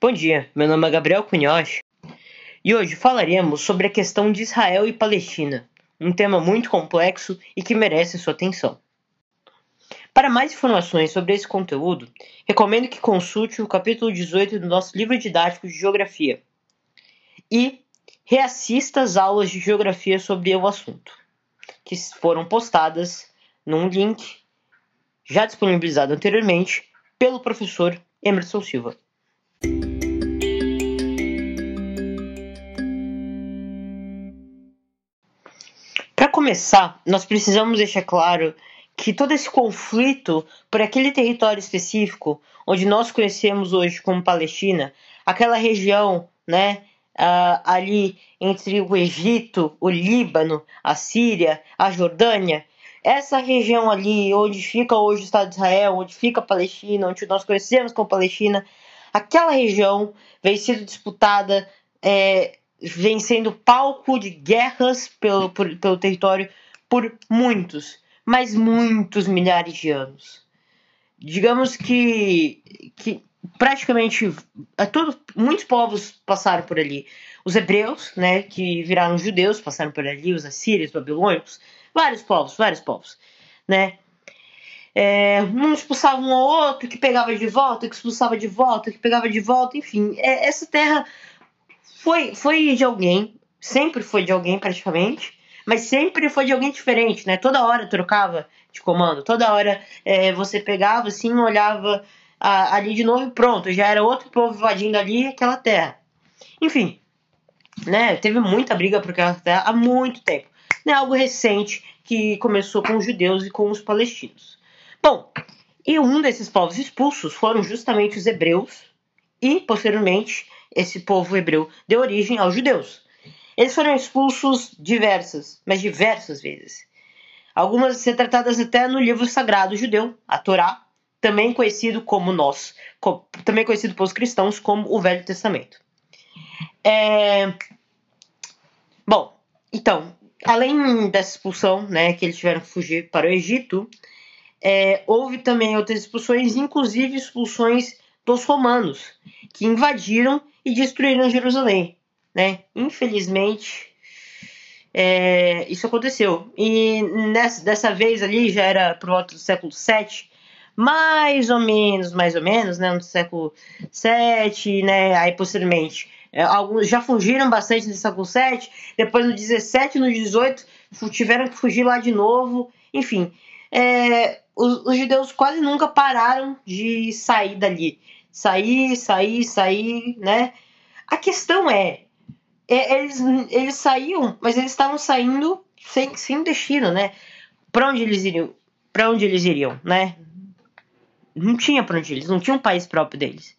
Bom dia, meu nome é Gabriel Cunhoz e hoje falaremos sobre a questão de Israel e Palestina, um tema muito complexo e que merece sua atenção. Para mais informações sobre esse conteúdo, recomendo que consulte o capítulo 18 do nosso livro didático de Geografia e reassista as aulas de Geografia sobre o assunto, que foram postadas num link já disponibilizado anteriormente pelo professor Emerson Silva. começar, nós precisamos deixar claro que todo esse conflito por aquele território específico, onde nós conhecemos hoje como Palestina, aquela região, né, uh, ali entre o Egito, o Líbano, a Síria, a Jordânia, essa região ali onde fica hoje o Estado de Israel, onde fica a Palestina, onde nós conhecemos como Palestina, aquela região vem sendo disputada é, vem sendo palco de guerras pelo, por, pelo território por muitos, mas muitos milhares de anos. Digamos que, que praticamente todo, muitos povos passaram por ali. Os hebreus, né, que viraram judeus, passaram por ali, os assírios, os babilônicos, vários povos, vários povos, né? É, um expulsava um ao outro, que pegava de volta, que expulsava de volta, que pegava de volta, enfim. É, essa terra foi, foi de alguém, sempre foi de alguém praticamente, mas sempre foi de alguém diferente, né? Toda hora trocava de comando, toda hora é, você pegava assim, olhava a, ali de novo e pronto, já era outro povo invadindo ali aquela terra. Enfim, né? Teve muita briga por aquela terra há muito tempo. Não é algo recente que começou com os judeus e com os palestinos. Bom, e um desses povos expulsos foram justamente os hebreus e, posteriormente, esse povo hebreu deu origem aos judeus. Eles foram expulsos diversas, mas diversas vezes. Algumas ser tratadas até no livro sagrado judeu, a Torá, também conhecido como nós, também conhecido pelos cristãos como o Velho Testamento. É... Bom, então, além dessa expulsão, né, que eles tiveram que fugir para o Egito, é, houve também outras expulsões, inclusive expulsões dos romanos, que invadiram e destruíram Jerusalém. Né? Infelizmente, é, isso aconteceu. E nessa, dessa vez ali, já era por volta do século VII, mais ou menos, mais ou menos, né, no século VII, né, aí posteriormente, alguns já fugiram bastante no século VII, depois no 17 no 18 tiveram que fugir lá de novo, enfim, é, os, os judeus quase nunca pararam de sair dali sair, sair, sair, né? A questão é, é eles, eles saíam, mas eles estavam saindo sem, sem destino, né? Para onde eles iriam? Para onde eles iriam, né? Não tinha para onde eles, não tinha um país próprio deles.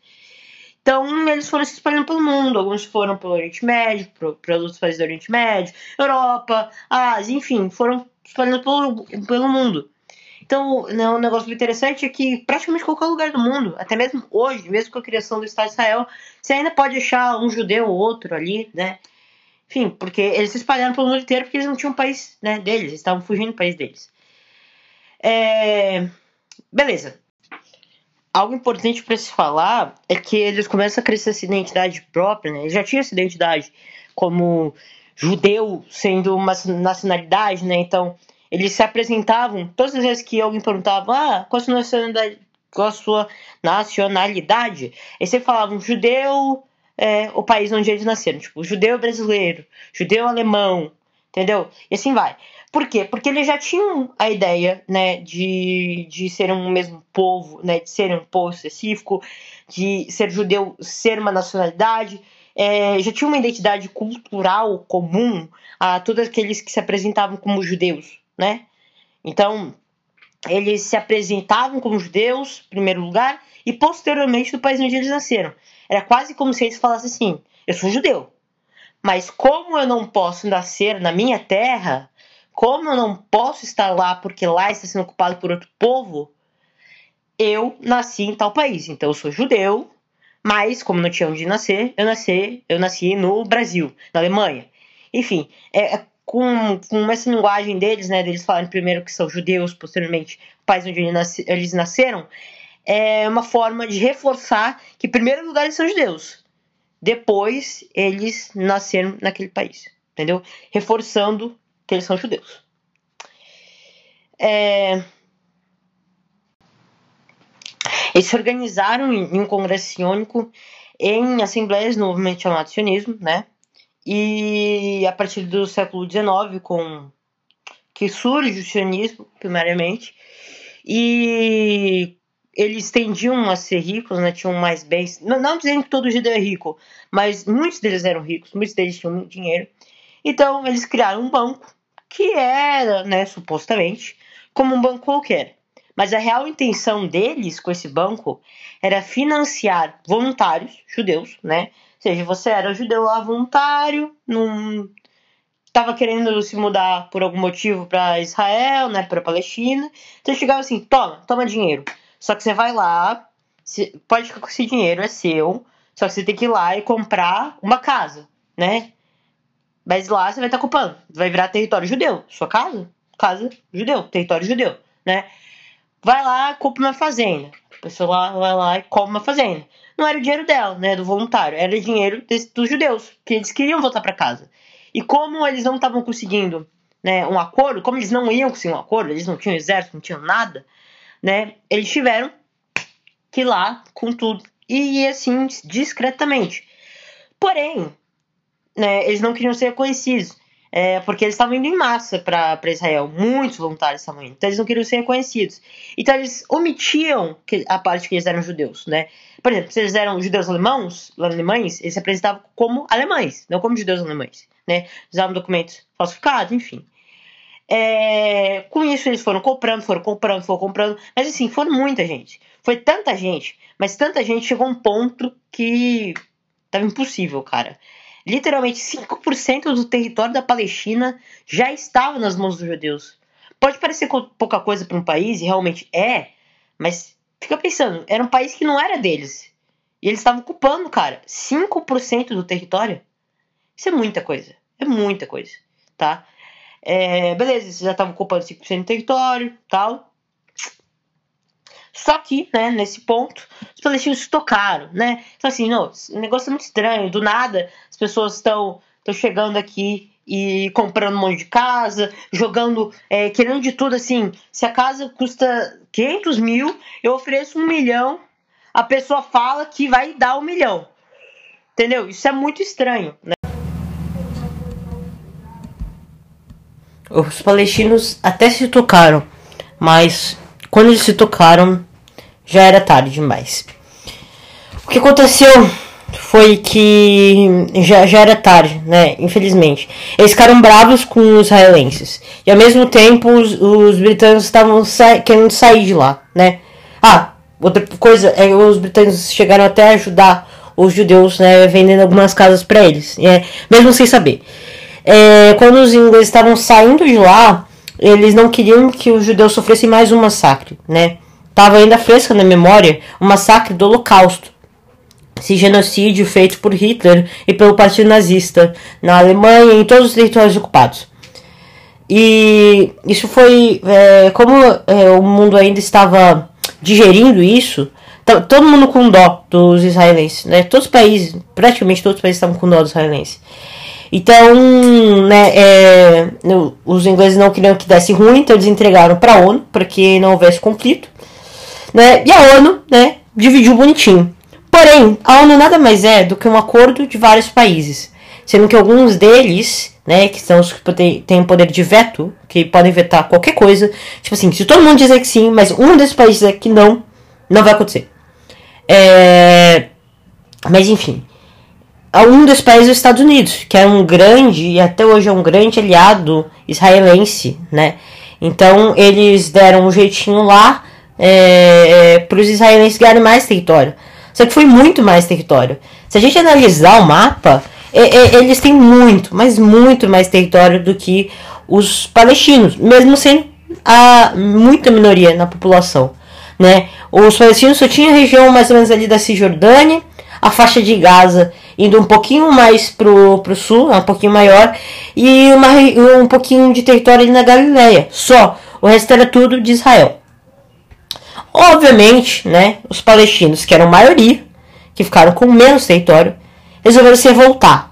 Então eles foram se espalhando pelo mundo. Alguns foram pelo Oriente Médio, para outros países do Oriente Médio, Europa, Ásia, enfim, foram espalhando pelo, pelo mundo. Então, né, um negócio interessante é que praticamente qualquer lugar do mundo, até mesmo hoje, mesmo com a criação do Estado de Israel, você ainda pode achar um judeu ou outro ali, né? Enfim, porque eles se espalharam pelo mundo inteiro porque eles não tinham um país né, deles, eles estavam fugindo do país deles. É... Beleza. Algo importante para se falar é que eles começam a crescer essa identidade própria, né? Eles já tinham essa identidade como judeu sendo uma nacionalidade, né? Então, eles se apresentavam, todas as vezes que alguém perguntava, ah, qual a sua nacionalidade? Qual a sua nacionalidade? Eles sempre falavam judeu, é, o país onde eles nasceram, tipo, judeu brasileiro, judeu alemão, entendeu? E assim vai. Por quê? Porque eles já tinham a ideia, né, de, de ser um mesmo povo, né, de ser um povo específico, de ser judeu, ser uma nacionalidade, é, já tinha uma identidade cultural comum a todos aqueles que se apresentavam como judeus, né? Então, eles se apresentavam como judeus, em primeiro lugar, e posteriormente do país onde eles nasceram. Era quase como se eles falassem assim: eu sou judeu, mas como eu não posso nascer na minha terra, como eu não posso estar lá porque lá está sendo ocupado por outro povo, eu nasci em tal país. Então eu sou judeu, mas como não tinha onde nascer, eu nasci, eu nasci no Brasil, na Alemanha. Enfim, é, é com, com essa linguagem deles, né, deles falarem primeiro que são judeus, posteriormente o país onde eles nasceram, é uma forma de reforçar que, em primeiro lugar, eles são judeus. Depois, eles nasceram naquele país. Entendeu? Reforçando que eles são judeus. É... Eles se organizaram em um congresso siônico em assembleias no movimento chamado sionismo, né? E a partir do século XIX, com que surge o sionismo, primariamente, e eles tendiam a ser ricos, né? Tinham mais bens. Não, não dizendo que todo judeu é rico, mas muitos deles eram ricos, muitos deles tinham muito dinheiro. Então eles criaram um banco que era, né, supostamente, como um banco qualquer. Mas a real intenção deles com esse banco era financiar voluntários judeus, né? Ou seja, você era judeu lá voluntário, não estava querendo se mudar por algum motivo para Israel, né, para Palestina. Então chegava assim, toma, toma dinheiro. Só que você vai lá, pode ficar com esse dinheiro, é seu. Só que você tem que ir lá e comprar uma casa, né? Mas lá você vai estar ocupando. Vai virar território judeu. Sua casa? Casa judeu. Território judeu, né? Vai lá, compra uma fazenda. A pessoa vai lá e compra uma fazenda. Não era o dinheiro dela, né? Do voluntário. Era o dinheiro desse, dos judeus. Que eles queriam voltar para casa. E como eles não estavam conseguindo né, um acordo, como eles não iam conseguir um acordo, eles não tinham exército, não tinham nada, né? Eles tiveram que ir lá com tudo e assim discretamente. Porém, né, eles não queriam ser reconhecidos. É, porque eles estavam indo em massa para Israel, muitos voluntários estavam indo, então eles não queriam ser reconhecidos. Então eles omitiam que, a parte que eles eram judeus, né? Por exemplo, se eles eram judeus alemãos, alemães, eles se apresentavam como alemães, não como judeus alemães, né? Usavam documentos falsificados, enfim. É, com isso eles foram comprando, foram comprando, foram comprando. Mas assim, foram muita gente. Foi tanta gente, mas tanta gente chegou a um ponto que tava impossível, cara. Literalmente 5% do território da Palestina já estava nas mãos dos judeus. Pode parecer pouca coisa para um país, e realmente é, mas fica pensando, era um país que não era deles. E eles estavam ocupando, cara, 5% do território. Isso é muita coisa. É muita coisa, tá? É, beleza, eles já estavam ocupando 5% do território tal. Só que, né, nesse ponto, os palestinos se tocaram, né? Então, assim, não, o negócio é muito estranho. Do nada, as pessoas estão chegando aqui e comprando um monte de casa, jogando, é, querendo de tudo, assim. Se a casa custa 500 mil, eu ofereço um milhão, a pessoa fala que vai dar um milhão. Entendeu? Isso é muito estranho, né? Os palestinos até se tocaram, mas quando eles se tocaram já era tarde demais. O que aconteceu foi que já, já era tarde, né? Infelizmente. Eles ficaram bravos com os israelenses. E ao mesmo tempo os, os britânicos estavam sa querendo sair de lá, né? Ah, outra coisa é os britânicos chegaram até a ajudar os judeus, né? Vendendo algumas casas para eles, né, mesmo sem saber. É, quando os ingleses estavam saindo de lá, eles não queriam que os judeus sofressem mais um massacre, né? Tava ainda fresca na memória o massacre do Holocausto, esse genocídio feito por Hitler e pelo Partido Nazista na Alemanha e em todos os territórios ocupados. E isso foi é, como é, o mundo ainda estava digerindo isso, todo mundo com dó dos israelenses, né? Todos os países, praticamente todos os países estavam com dó dos israelenses. Então, né, é, os ingleses não queriam que desse ruim, então eles entregaram para a ONU para que não houvesse conflito, né? E a ONU, né, dividiu bonitinho. Porém, a ONU nada mais é do que um acordo de vários países, sendo que alguns deles, né, que são os que têm poder de veto, que podem vetar qualquer coisa, tipo assim, se todo mundo dizer que sim, mas um desses países é que não, não vai acontecer. É... Mas enfim, um dos países dos Estados Unidos, que é um grande e até hoje é um grande aliado israelense, né? Então eles deram um jeitinho lá é, é, para os israelenses ganharem mais território. Só que foi muito mais território. Se a gente analisar o mapa, é, é, eles têm muito, mas muito mais território do que os palestinos, mesmo sendo a muita minoria na população, né? Os palestinos só tinham a região mais ou menos ali da Cisjordânia, a faixa de Gaza indo um pouquinho mais pro, pro sul, um pouquinho maior, e uma, um pouquinho de território ali na Galileia. Só. O resto era tudo de Israel. Obviamente, né, os palestinos, que eram maioria, que ficaram com menos território, resolveram se revoltar.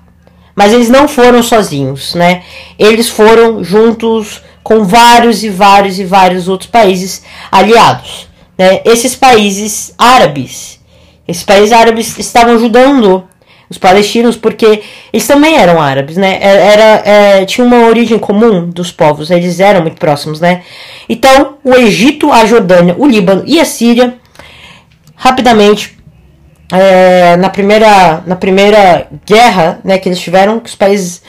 Mas eles não foram sozinhos, né? Eles foram juntos com vários e vários e vários outros países aliados. Né? Esses países árabes, esses países árabes estavam ajudando os palestinos porque eles também eram árabes, né? É, era, é, tinha uma origem comum dos povos, eles eram muito próximos, né? Então, o Egito, a Jordânia, o Líbano e a Síria, rapidamente, é, na, primeira, na primeira guerra né, que eles tiveram, que os países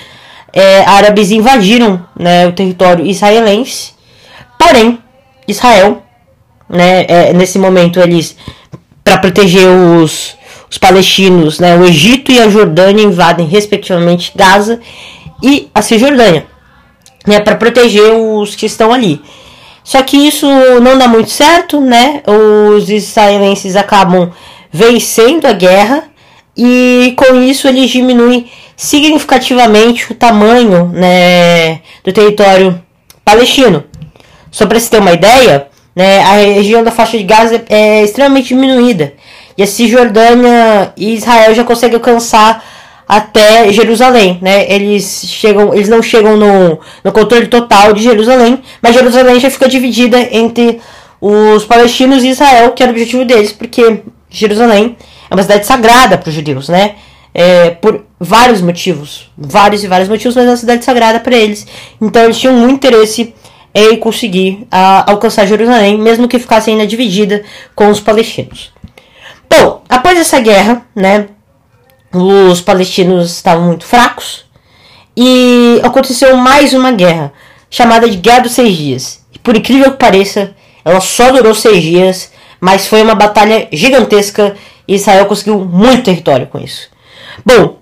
é, árabes invadiram né, o território israelense, porém, Israel, né, é, nesse momento, eles, para proteger os, os palestinos, né, o Egito e a Jordânia invadem, respectivamente, Gaza e a Cisjordânia, né, para proteger os que estão ali. Só que isso não dá muito certo, né? Os israelenses acabam vencendo a guerra e com isso eles diminuem significativamente o tamanho né, do território palestino. Só para se ter uma ideia, né, a região da faixa de Gaza é extremamente diminuída e a Cisjordânia e Israel já conseguem alcançar até Jerusalém, né? Eles chegam, eles não chegam no, no controle total de Jerusalém, mas Jerusalém já fica dividida entre os palestinos e Israel, que era o objetivo deles, porque Jerusalém é uma cidade sagrada para os judeus, né? É, por vários motivos, vários e vários motivos, mas é uma cidade sagrada para eles. Então eles tinham muito interesse em conseguir a, alcançar Jerusalém, mesmo que ficasse ainda dividida com os palestinos. Bom, após essa guerra, né, os palestinos estavam muito fracos e aconteceu mais uma guerra, chamada de Guerra dos Seis Dias. E por incrível que pareça, ela só durou seis dias, mas foi uma batalha gigantesca e Israel conseguiu muito território com isso. Bom,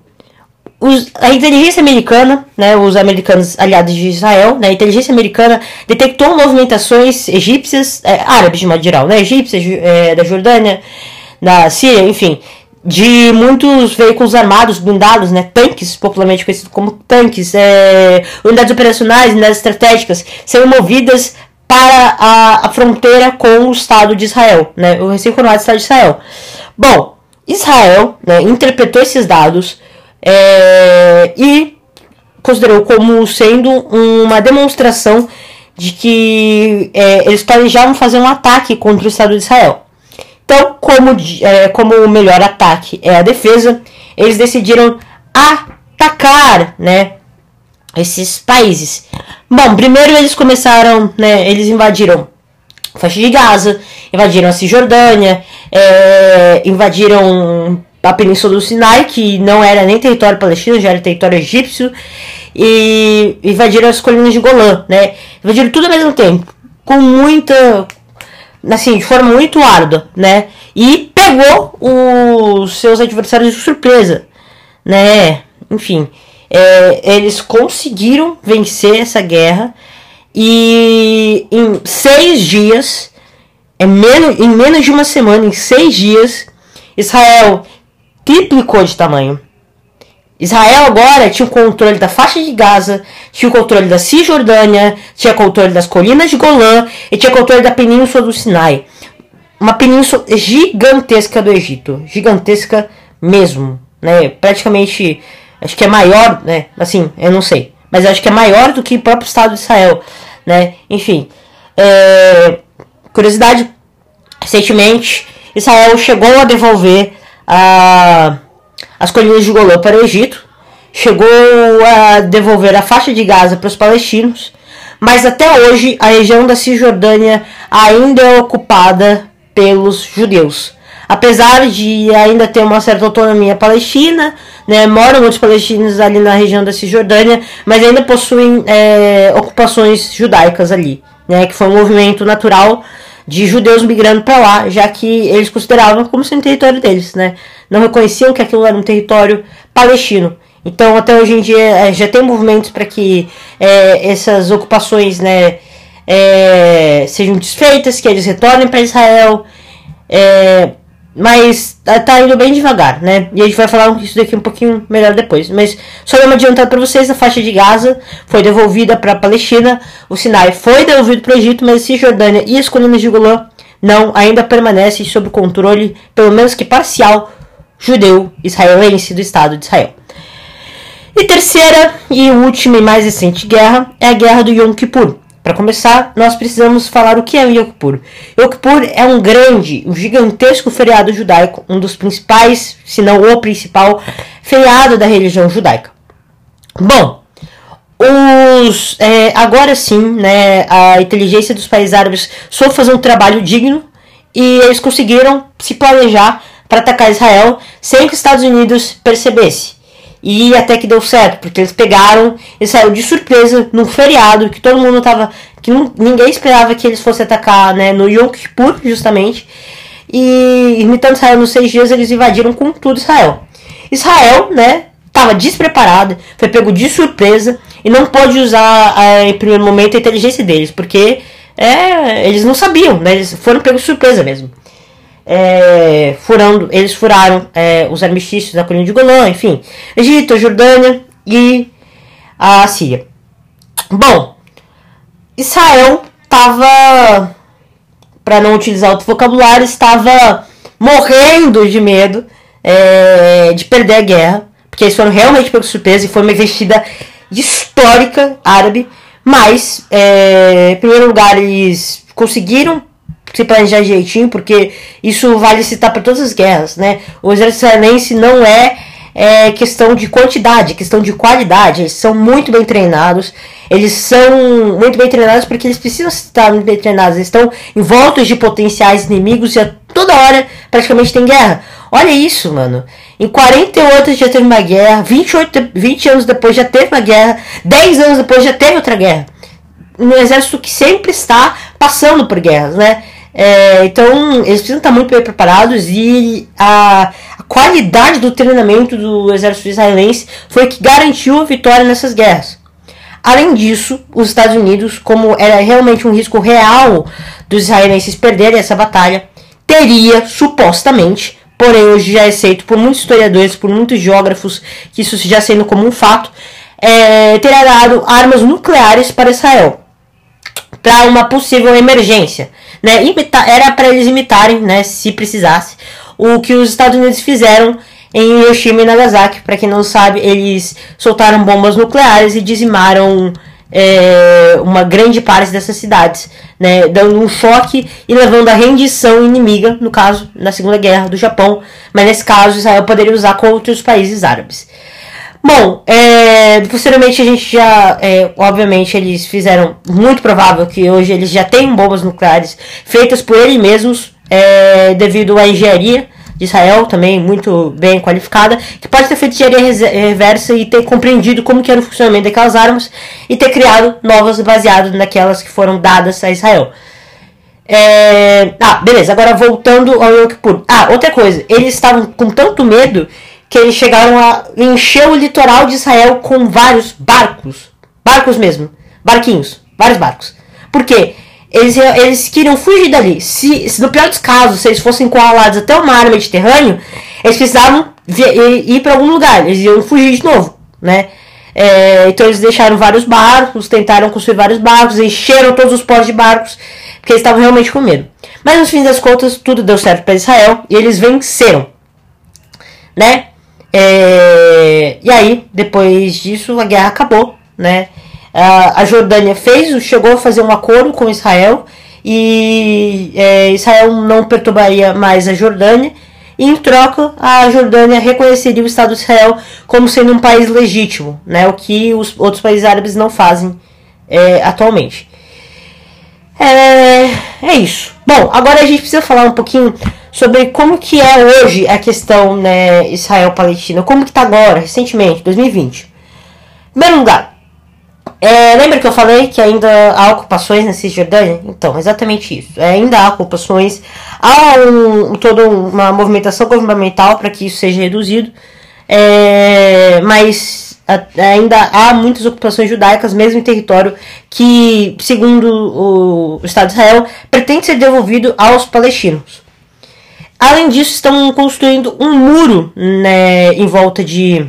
os, a inteligência americana, né, os americanos aliados de Israel, né, a inteligência americana detectou movimentações egípcias, é, árabes de modo geral, né, egípcias é, da Jordânia, da Síria, enfim, de muitos veículos armados, blindados, né, tanques, popularmente conhecidos como tanques, é, unidades operacionais, unidades estratégicas, sendo movidas para a, a fronteira com o Estado de Israel, né, o recém-formado Estado de Israel. Bom, Israel né, interpretou esses dados é, e considerou como sendo uma demonstração de que é, eles planejavam fazer um ataque contra o Estado de Israel. Então, como, é, como o melhor ataque é a defesa, eles decidiram atacar né, esses países. Bom, primeiro eles começaram, né, eles invadiram a faixa de Gaza, invadiram a Cisjordânia, é, invadiram a Península do Sinai, que não era nem território palestino, já era território egípcio, e invadiram as colinas de Golã, né? Invadiram tudo ao mesmo tempo, com muita, assim, de forma muito árdua, né? E pegou os seus adversários de surpresa, né? Enfim, é, eles conseguiram vencer essa guerra e em seis dias, é menos, em menos de uma semana, em seis dias, Israel triplicou de tamanho. Israel agora tinha o controle da faixa de Gaza, tinha o controle da Cisjordânia, tinha o controle das colinas de Golã e tinha o controle da península do Sinai. Uma península gigantesca do Egito, gigantesca mesmo, né? Praticamente acho que é maior, né? Assim, eu não sei. Mas acho que é maior do que o próprio Estado de Israel, né? Enfim. É, curiosidade, recentemente, Israel chegou a devolver a, as colinas de Golã para o Egito, chegou a devolver a faixa de Gaza para os palestinos, mas até hoje a região da Cisjordânia ainda é ocupada pelos judeus. Apesar de ainda ter uma certa autonomia palestina, né, moram muitos palestinos ali na região da Cisjordânia, mas ainda possuem é, ocupações judaicas ali, né, que foi um movimento natural de judeus migrando para lá, já que eles consideravam como sendo território deles, né, não reconheciam que aquilo era um território palestino. Então, até hoje em dia, é, já tem movimentos para que é, essas ocupações né, é, sejam desfeitas, que eles retornem para Israel. É, mas tá, tá indo bem devagar, né? E a gente vai falar isso daqui um pouquinho melhor depois. Mas só dar uma para vocês: a faixa de Gaza foi devolvida para a Palestina, o Sinai foi devolvido para o Egito, mas Cisjordânia e as colinas de Golã não ainda permanecem sob controle, pelo menos que parcial, judeu-israelense do Estado de Israel. E terceira e última e mais recente guerra é a guerra do Yom Kippur. Para começar, nós precisamos falar o que é o Yom Kippur. Yom Kippur é um grande, um gigantesco feriado judaico, um dos principais, se não o principal, feriado da religião judaica. Bom, os, é, agora sim, né, a inteligência dos países árabes soube fazer um trabalho digno e eles conseguiram se planejar para atacar Israel sem que os Estados Unidos percebesse. E até que deu certo, porque eles pegaram e saiu de surpresa num feriado que todo mundo tava. que ninguém esperava que eles fossem atacar né, no Yom Kippur, justamente. E imitando Israel nos seis dias, eles invadiram com tudo Israel. Israel, né, tava despreparado, foi pego de surpresa e não pode usar em primeiro momento a inteligência deles, porque é, eles não sabiam, né, eles foram pegos de surpresa mesmo é, furando, eles furaram é, os armistícios da colina de Golã, enfim, Egito, Jordânia e a Síria. Bom, Israel estava, para não utilizar outro vocabulário, estava morrendo de medo é, de perder a guerra, porque eles foram realmente pegos surpresa e foi uma investida histórica árabe, mas, é, em primeiro lugar, eles conseguiram se planejar direitinho, porque isso vale citar para todas as guerras, né? O exército israelense não é, é questão de quantidade, é questão de qualidade. Eles são muito bem treinados. Eles são muito bem treinados porque eles precisam estar muito bem treinados. Eles estão em volta de potenciais inimigos e a toda hora praticamente tem guerra. Olha isso, mano. Em 48 já teve uma guerra, 28, 20 anos depois já teve uma guerra, 10 anos depois já teve outra guerra. Um exército que sempre está passando por guerras, né? É, então, eles precisam estar muito bem preparados e a, a, qualidade do treinamento do exército israelense foi que garantiu a vitória nessas guerras. Além disso, os Estados Unidos, como era realmente um risco real dos israelenses perderem essa batalha, teria supostamente, porém hoje já é aceito por muitos historiadores, por muitos geógrafos, que isso já sendo como um fato, é, teria dado armas nucleares para Israel para uma possível emergência né? Imita era para eles imitarem, né, se precisasse, o que os Estados Unidos fizeram em Hiroshima e Nagasaki. Para quem não sabe, eles soltaram bombas nucleares e dizimaram é, uma grande parte dessas cidades, né, dando um choque e levando à rendição inimiga, no caso, na Segunda Guerra do Japão, mas nesse caso Israel poderia usar contra os países árabes. Bom, é, posteriormente a gente já, é, obviamente, eles fizeram muito provável que hoje eles já tenham bombas nucleares feitas por eles mesmos, é, devido à engenharia de Israel, também muito bem qualificada, que pode ter feito engenharia reversa e ter compreendido como que era o funcionamento daquelas armas e ter criado novas baseadas naquelas que foram dadas a Israel. É... Ah, beleza, agora voltando ao Yom Kippur. Ah, outra coisa, eles estavam com tanto medo que eles chegaram a encher o litoral de Israel com vários barcos. Barcos mesmo. Barquinhos. Vários barcos. Por quê? Eles, eles queriam fugir dali. Se, se no pior dos casos, se eles fossem encurralados até o mar Mediterrâneo, eles precisavam ir para algum lugar. Eles iam fugir de novo, né? É, então eles deixaram vários barcos, tentaram construir vários barcos, encheram todos os portos de barcos, porque eles estavam realmente com medo. Mas no fim das contas, tudo deu certo para Israel e eles venceram, né? É, e aí, depois disso, a guerra acabou, né? A, Jordânia fez, chegou a fazer um acordo com Israel e é, Israel não perturbaria mais a Jordânia. E em troca, a Jordânia reconheceria o Estado de Israel como sendo um país legítimo, né? O que os outros países árabes não fazem é, atualmente. É, é isso. Bom, agora a gente precisa falar um pouquinho sobre como que é hoje a questão né, Israel-Palestina, como que tá agora, recentemente, 2020. Em primeiro lugar, é, lembra que eu falei que ainda há ocupações na Cisjordânia? Então, exatamente isso. É, ainda há ocupações, há um, toda uma movimentação governamental para que isso seja reduzido, é, mas ainda há muitas ocupações judaicas, mesmo em território que, segundo o Estado de Israel, pretende ser devolvido aos palestinos. Além disso, estão construindo um muro né, em volta de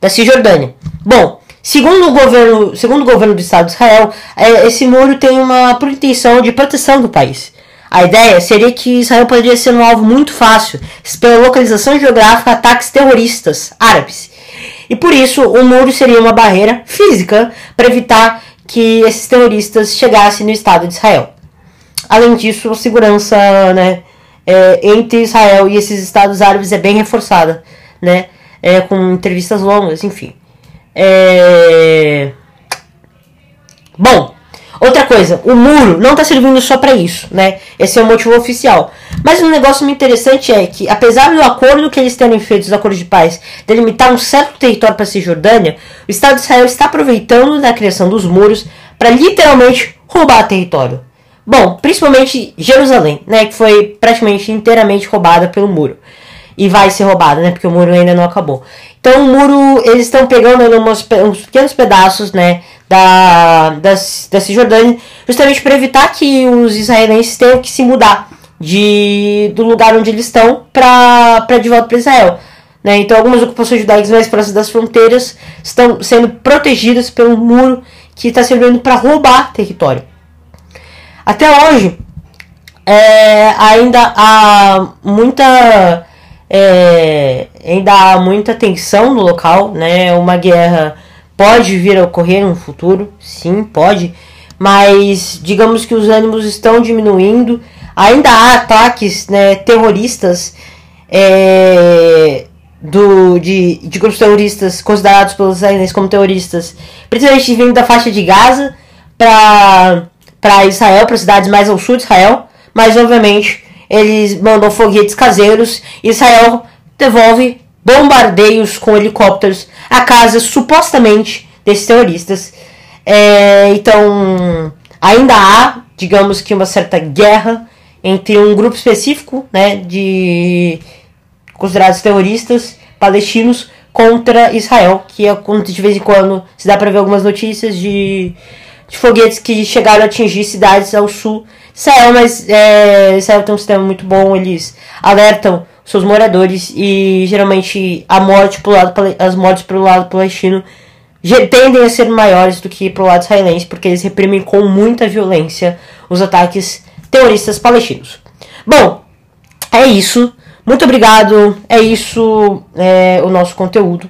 da Cisjordânia. Bom, segundo o governo, segundo o governo do Estado de Israel, é, esse muro tem uma pretensão de proteção do país. A ideia seria que Israel poderia ser um alvo muito fácil pela localização geográfica ataques terroristas árabes. E por isso, o muro seria uma barreira física para evitar que esses terroristas chegassem no Estado de Israel. Além disso, a segurança né, é, entre Israel e esses estados árabes é bem reforçada, né, é, com entrevistas longas, enfim. É... Bom, outra coisa, o muro não está servindo só para isso, né? Esse é o motivo oficial. Mas um negócio muito interessante é que, apesar do acordo que eles terem feito, os acordos de paz, delimitar um certo território para a Cisjordânia, o Estado de Israel está aproveitando da criação dos muros para literalmente roubar território. Bom, principalmente Jerusalém, né, que foi praticamente inteiramente roubada pelo muro. E vai ser roubada, né, porque o muro ainda não acabou. Então o muro, eles estão pegando uns, uns pequenos pedaços, né, da, da, da Cisjordânia, justamente para evitar que os israelenses tenham que se mudar de, do lugar onde eles estão para de volta para Israel. Né? Então algumas ocupações judaicas mais próximas das fronteiras estão sendo protegidas pelo muro que está servindo para roubar território. Até hoje, é, ainda há muita é, ainda há muita tensão no local, né? Uma guerra pode vir a ocorrer no futuro, sim, pode, mas digamos que os ânimos estão diminuindo. Ainda há ataques né, terroristas é, do, de, de grupos terroristas considerados pelos israelenses como terroristas, principalmente vindo da faixa de Gaza para para Israel, para cidades mais ao sul de Israel, mas obviamente eles mandam foguetes caseiros Israel devolve bombardeios com helicópteros a casas supostamente desses terroristas. É, então ainda há, digamos que uma certa guerra entre um grupo específico, né, de considerados terroristas palestinos contra Israel, que é de vez em quando se dá para ver algumas notícias de de foguetes que chegaram a atingir cidades ao sul Israel, mas é, Israel tem um sistema muito bom, eles alertam seus moradores e geralmente a morte pro lado, as mortes pelo lado palestino tendem a ser maiores do que pro lado israelense, porque eles reprimem com muita violência os ataques terroristas palestinos. Bom, é isso. Muito obrigado. É isso é, o nosso conteúdo.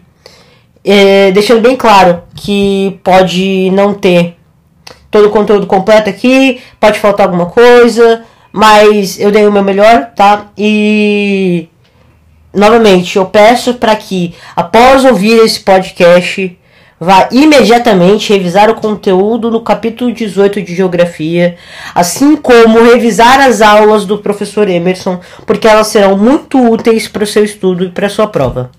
É, deixando bem claro que pode não ter todo o conteúdo completo aqui, pode faltar alguma coisa, mas eu dei o meu melhor, tá? E novamente eu peço para que após ouvir esse podcast vá imediatamente revisar o conteúdo no capítulo 18 de geografia, assim como revisar as aulas do professor Emerson, porque elas serão muito úteis para o seu estudo e para a sua prova.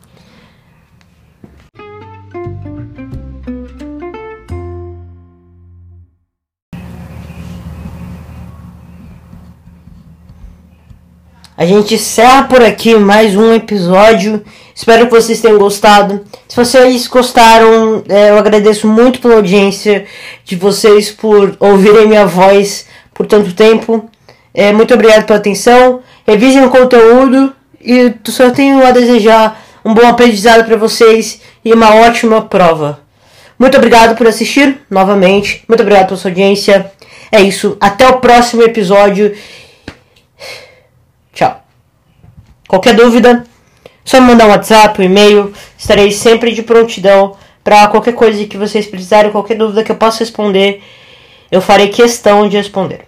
A gente encerra por aqui mais um episódio. Espero que vocês tenham gostado. Se vocês gostaram, é, eu agradeço muito pela audiência de vocês por ouvirem minha voz por tanto tempo. É, muito obrigado pela atenção. Revisem o conteúdo e só tenho a desejar um bom aprendizado para vocês e uma ótima prova. Muito obrigado por assistir novamente. Muito obrigado pela sua audiência. É isso. Até o próximo episódio. Qualquer dúvida, só me mandar um WhatsApp, um e-mail. Estarei sempre de prontidão para qualquer coisa que vocês precisarem, qualquer dúvida que eu possa responder, eu farei questão de responder.